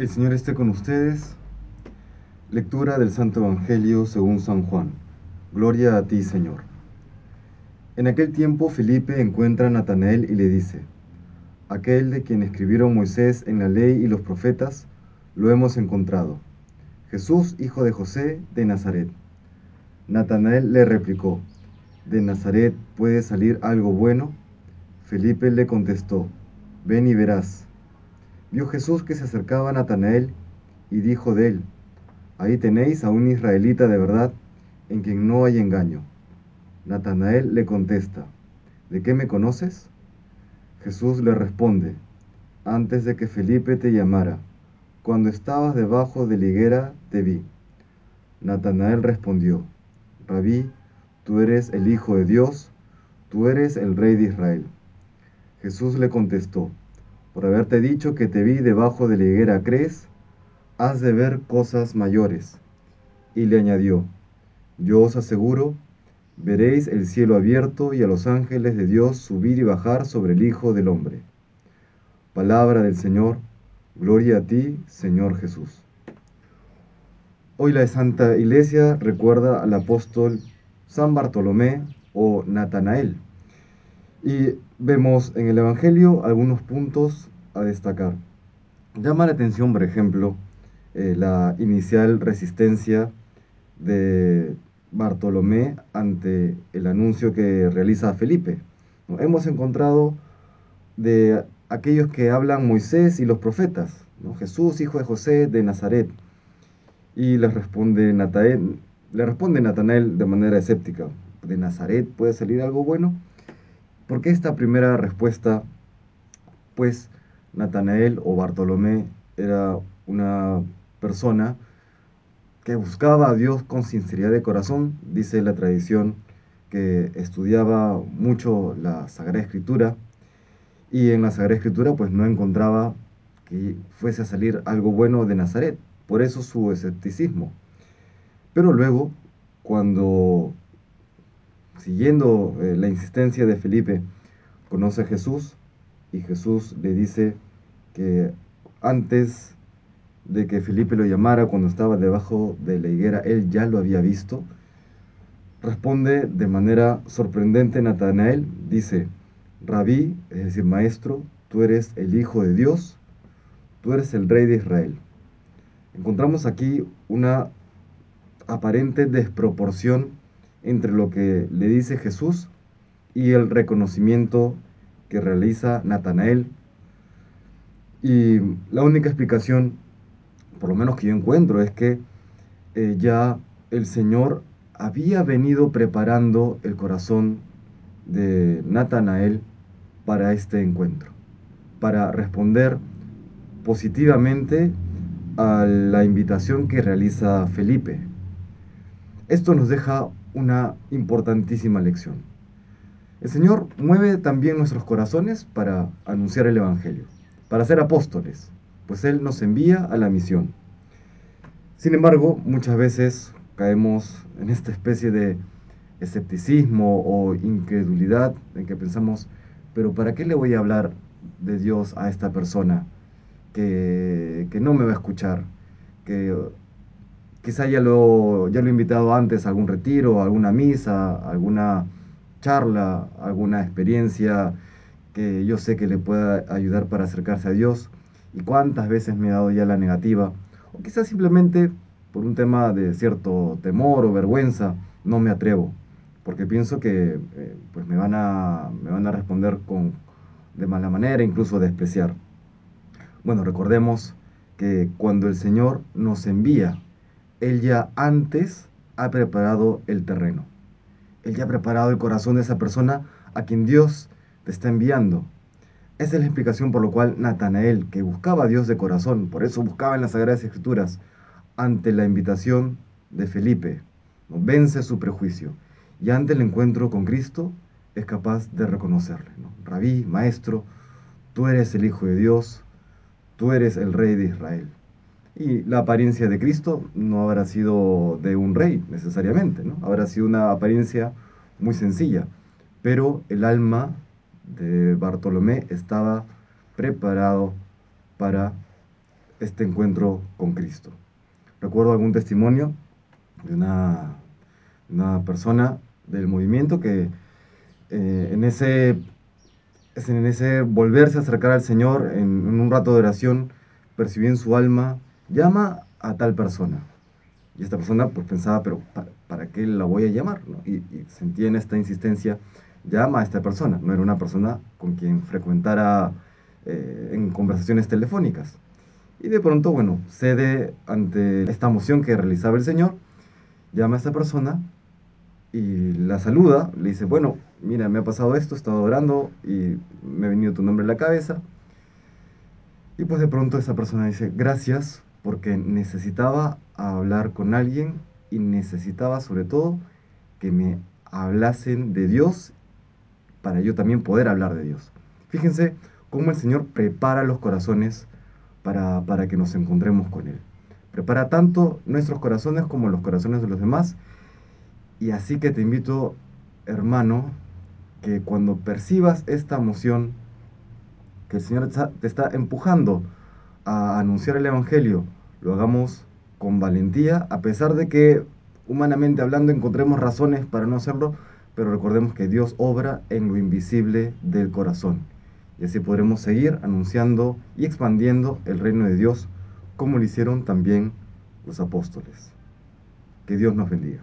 El Señor esté con ustedes. Lectura del Santo Evangelio según San Juan. Gloria a ti, Señor. En aquel tiempo Felipe encuentra a Natanael y le dice, Aquel de quien escribieron Moisés en la ley y los profetas, lo hemos encontrado. Jesús, hijo de José, de Nazaret. Natanael le replicó, ¿de Nazaret puede salir algo bueno? Felipe le contestó, ven y verás. Vio Jesús que se acercaba a Natanael y dijo de él, Ahí tenéis a un israelita de verdad, en quien no hay engaño. Natanael le contesta, ¿de qué me conoces? Jesús le responde, antes de que Felipe te llamara, cuando estabas debajo de la higuera te vi. Natanael respondió, Rabí, tú eres el Hijo de Dios, tú eres el Rey de Israel. Jesús le contestó, por haberte dicho que te vi debajo de la higuera, ¿crees? Has de ver cosas mayores. Y le añadió, yo os aseguro, veréis el cielo abierto y a los ángeles de Dios subir y bajar sobre el Hijo del Hombre. Palabra del Señor, gloria a ti, Señor Jesús. Hoy la Santa Iglesia recuerda al apóstol San Bartolomé o Natanael. Y vemos en el Evangelio algunos puntos a destacar. Llama la atención, por ejemplo, eh, la inicial resistencia de Bartolomé ante el anuncio que realiza Felipe. Hemos encontrado de aquellos que hablan Moisés y los profetas, Jesús, hijo de José de Nazaret. Y le responde, Natael, le responde Natanael de manera escéptica, ¿de Nazaret puede salir algo bueno? ¿Por qué esta primera respuesta? Pues Natanael o Bartolomé era una persona que buscaba a Dios con sinceridad de corazón, dice la tradición, que estudiaba mucho la Sagrada Escritura y en la Sagrada Escritura pues no encontraba que fuese a salir algo bueno de Nazaret, por eso su escepticismo. Pero luego, cuando siguiendo eh, la insistencia de Felipe, conoce a Jesús y Jesús le dice que antes de que Felipe lo llamara cuando estaba debajo de la higuera, él ya lo había visto. Responde de manera sorprendente Natanael, dice, Rabí, es decir, maestro, tú eres el Hijo de Dios, tú eres el Rey de Israel. Encontramos aquí una aparente desproporción entre lo que le dice Jesús y el reconocimiento que realiza Natanael. Y la única explicación, por lo menos que yo encuentro, es que eh, ya el Señor había venido preparando el corazón de Natanael para este encuentro, para responder positivamente a la invitación que realiza Felipe. Esto nos deja una importantísima lección. El Señor mueve también nuestros corazones para anunciar el Evangelio, para ser apóstoles, pues Él nos envía a la misión. Sin embargo, muchas veces caemos en esta especie de escepticismo o incredulidad en que pensamos, pero ¿para qué le voy a hablar de Dios a esta persona que, no me va a escuchar, que quizá ya lo, ya lo he invitado antes a algún retiro, a alguna misa, alguna charla, alguna experiencia que yo sé que le pueda ayudar para acercarse a Dios. ¿Y cuántas veces me ha dado ya la negativa? O quizás simplemente por un tema de cierto temor o vergüenza, no me atrevo, porque pienso que eh, pues me, van a, me van a responder con, de mala manera, incluso despreciar. Bueno, recordemos que cuando el Señor nos envía él ya antes ha preparado el terreno. Él ya ha preparado el corazón de esa persona a quien Dios te está enviando. Esa es la explicación por la cual Natanael, que buscaba a Dios de corazón, por eso buscaba en las Sagradas Escrituras, ante la invitación de Felipe, vence su prejuicio y ante el encuentro con Cristo es capaz de reconocerle. Rabí, maestro, tú eres el Hijo de Dios, tú eres el Rey de Israel. Y la apariencia de Cristo no habrá sido de un rey necesariamente, ¿no? habrá sido una apariencia muy sencilla, pero el alma de Bartolomé estaba preparado para este encuentro con Cristo. Recuerdo algún testimonio de una, una persona del movimiento que eh, en, ese, en ese volverse a acercar al Señor en, un rato de oración, percibió en su alma, llama a tal persona. Y esta persona pues pensaba, pero ¿para, qué la voy a llamar? Y, y, sentía en esta insistencia, llama a esta persona. No era una persona con quien frecuentara eh, en conversaciones telefónicas. Y de pronto, bueno, cede ante esta moción que realizaba el Señor, llama a esta persona y la saluda, le dice, bueno, mira, me ha pasado esto, he estado orando y me ha venido tu nombre en la cabeza. Y pues de pronto esa persona dice, gracias, porque necesitaba hablar con alguien y necesitaba sobre todo que me hablasen de Dios para yo también poder hablar de Dios. Fíjense cómo el Señor prepara los corazones para, para que nos encontremos con Él. Prepara tanto nuestros corazones como los corazones de los demás. Y así que te invito, hermano, que cuando percibas esta emoción, que el Señor te está empujando a anunciar el Evangelio, lo hagamos con valentía, a pesar de que humanamente hablando encontremos razones para no hacerlo, pero recordemos que Dios obra en lo invisible del corazón. Y así podremos seguir anunciando y expandiendo el reino de Dios como lo hicieron también los apóstoles. Que Dios nos bendiga.